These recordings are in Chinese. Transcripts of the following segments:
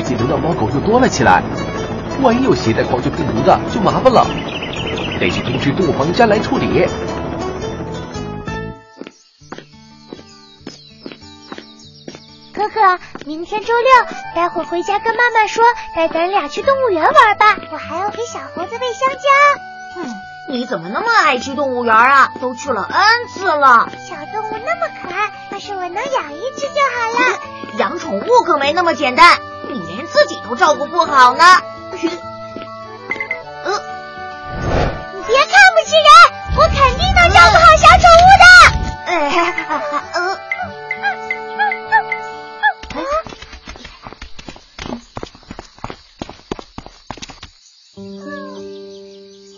些流浪猫狗又多了起来，万一有携带狂犬病毒的，就麻烦了，得去通知动物防疫站来处理。可可，明天周六，待会回家跟妈妈说，带咱俩去动物园玩吧。我还要给小猴子喂香蕉。嗯，你怎么那么爱去动物园啊？都去了 N 次了。小动物那么可爱，要是我能养一只就好了。养宠物可没那么简单，自己都照顾不好呢。呃，你别看不起人，我肯定能照顾好小宠物的。哎，呃。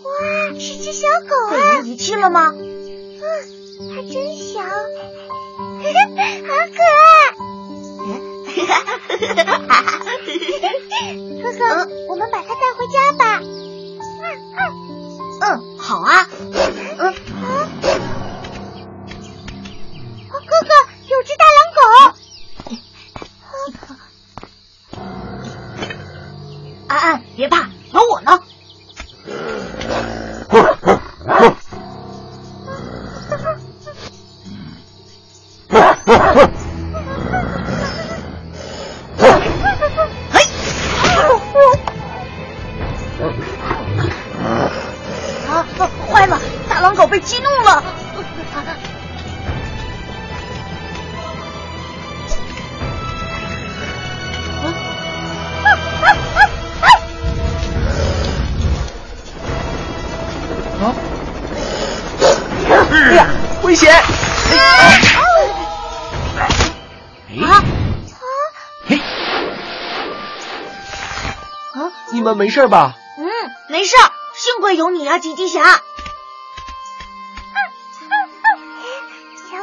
哇，是只小狗啊！被遗弃了吗？嗯，它真小，好可爱。哥哥，我们把它带回家吧。嗯，好啊。嗯。哥哥，有只大狼狗。安安，别怕，有我呢。被激怒了。哎呀，危险！啊！嘿，啊，你们没事吧？嗯，没事，幸亏有你啊，吉吉侠。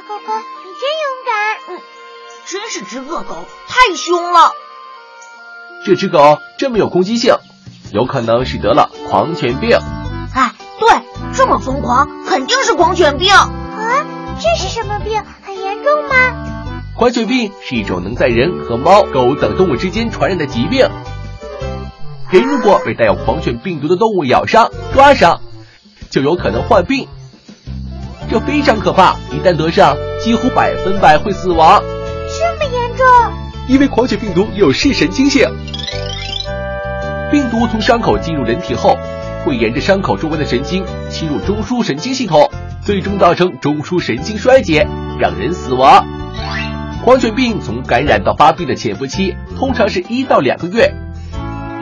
狗狗，你真勇敢。嗯，真是只恶狗，太凶了。这只狗这么有攻击性，有可能是得了狂犬病。哎，对，这么疯狂，肯定是狂犬病。啊，这是什么病？很严重吗？狂犬病是一种能在人和猫、狗等动物之间传染的疾病。人如果被带有狂犬病毒的动物咬伤、抓伤，就有可能患病。这非常可怕，一旦得上，几乎百分百会死亡。这么严重？因为狂犬病毒有视神经性，病毒从伤口进入人体后，会沿着伤口周围的神经侵入中枢神经系统，最终造成中枢神经衰竭，让人死亡。狂犬病从感染到发病的潜伏期通常是一到两个月。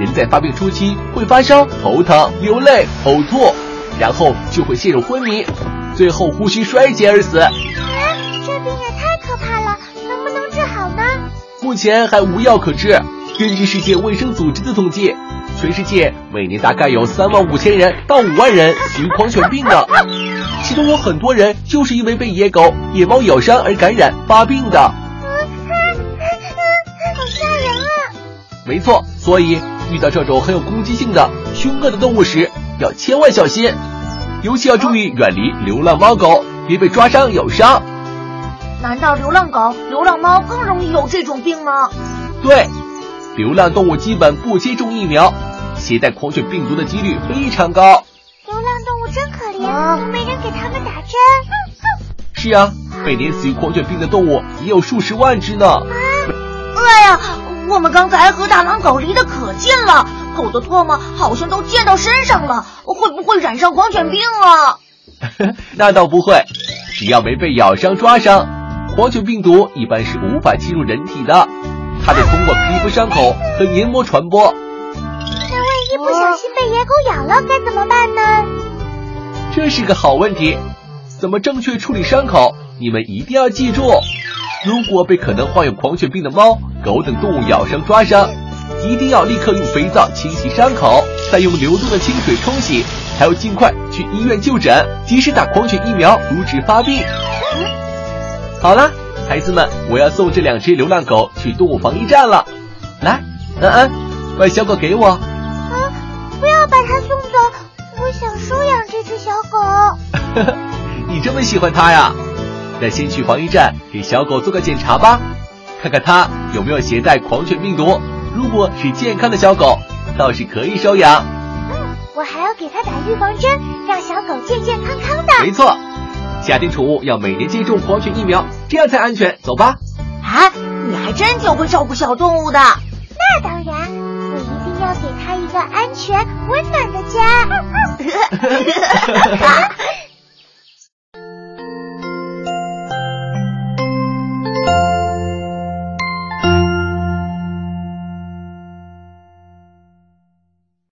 人在发病初期会发烧、头疼、流泪、呕吐，然后就会陷入昏迷，最后呼吸衰竭而死。啊，这病也太可怕了，能不能治好呢？目前还无药可治。根据世界卫生组织的统计，全世界每年大概有三万五千人到五万人死于狂犬病的，其中有很多人就是因为被野狗、野猫咬伤而感染发病的。好吓人啊！没错，所以遇到这种很有攻击性的凶恶的动物时，要千万小心，尤其要注意远离流浪猫狗，别被抓伤咬伤。难道流浪狗、流浪猫更容易有这种病吗？对，流浪动物基本不接种疫苗，携带狂犬病毒的几率非常高。流浪动物真可怜，都没人给它们打针。是啊，每年死于狂犬病的动物也有数十万只呢。啊哎呀，我们刚才和大狼狗离得可近了，狗的唾沫好像都溅到身上了，会不会染上狂犬病啊？那倒不会，只要没被咬伤、抓伤，狂犬病毒一般是无法侵入人体的，它得通过皮肤伤口和黏膜传播。那万一不小心被野狗咬了，该怎么办呢？这是个好问题，怎么正确处理伤口？你们一定要记住。如果被可能患有狂犬病的猫、狗等动物咬伤、抓伤，一定要立刻用肥皂清洗伤口，再用流动的清水冲洗，还要尽快去医院就诊，及时打狂犬疫苗，阻止发病。好了，孩子们，我要送这两只流浪狗去动物防疫站了。来，安安，把小狗给我。啊，不要把它送走，我想收养这只小狗。你这么喜欢它呀？那先去防疫站给小狗做个检查吧，看看它有没有携带狂犬病毒，如果是健康的小狗，倒是可以收养。嗯，我还要给它打预防针，让小狗健健康康的。没错，家庭宠物要每年接种狂犬疫苗，这样才安全。走吧。啊，你还真挺会照顾小动物的。那当然，我一定要给它一个安全温暖的家。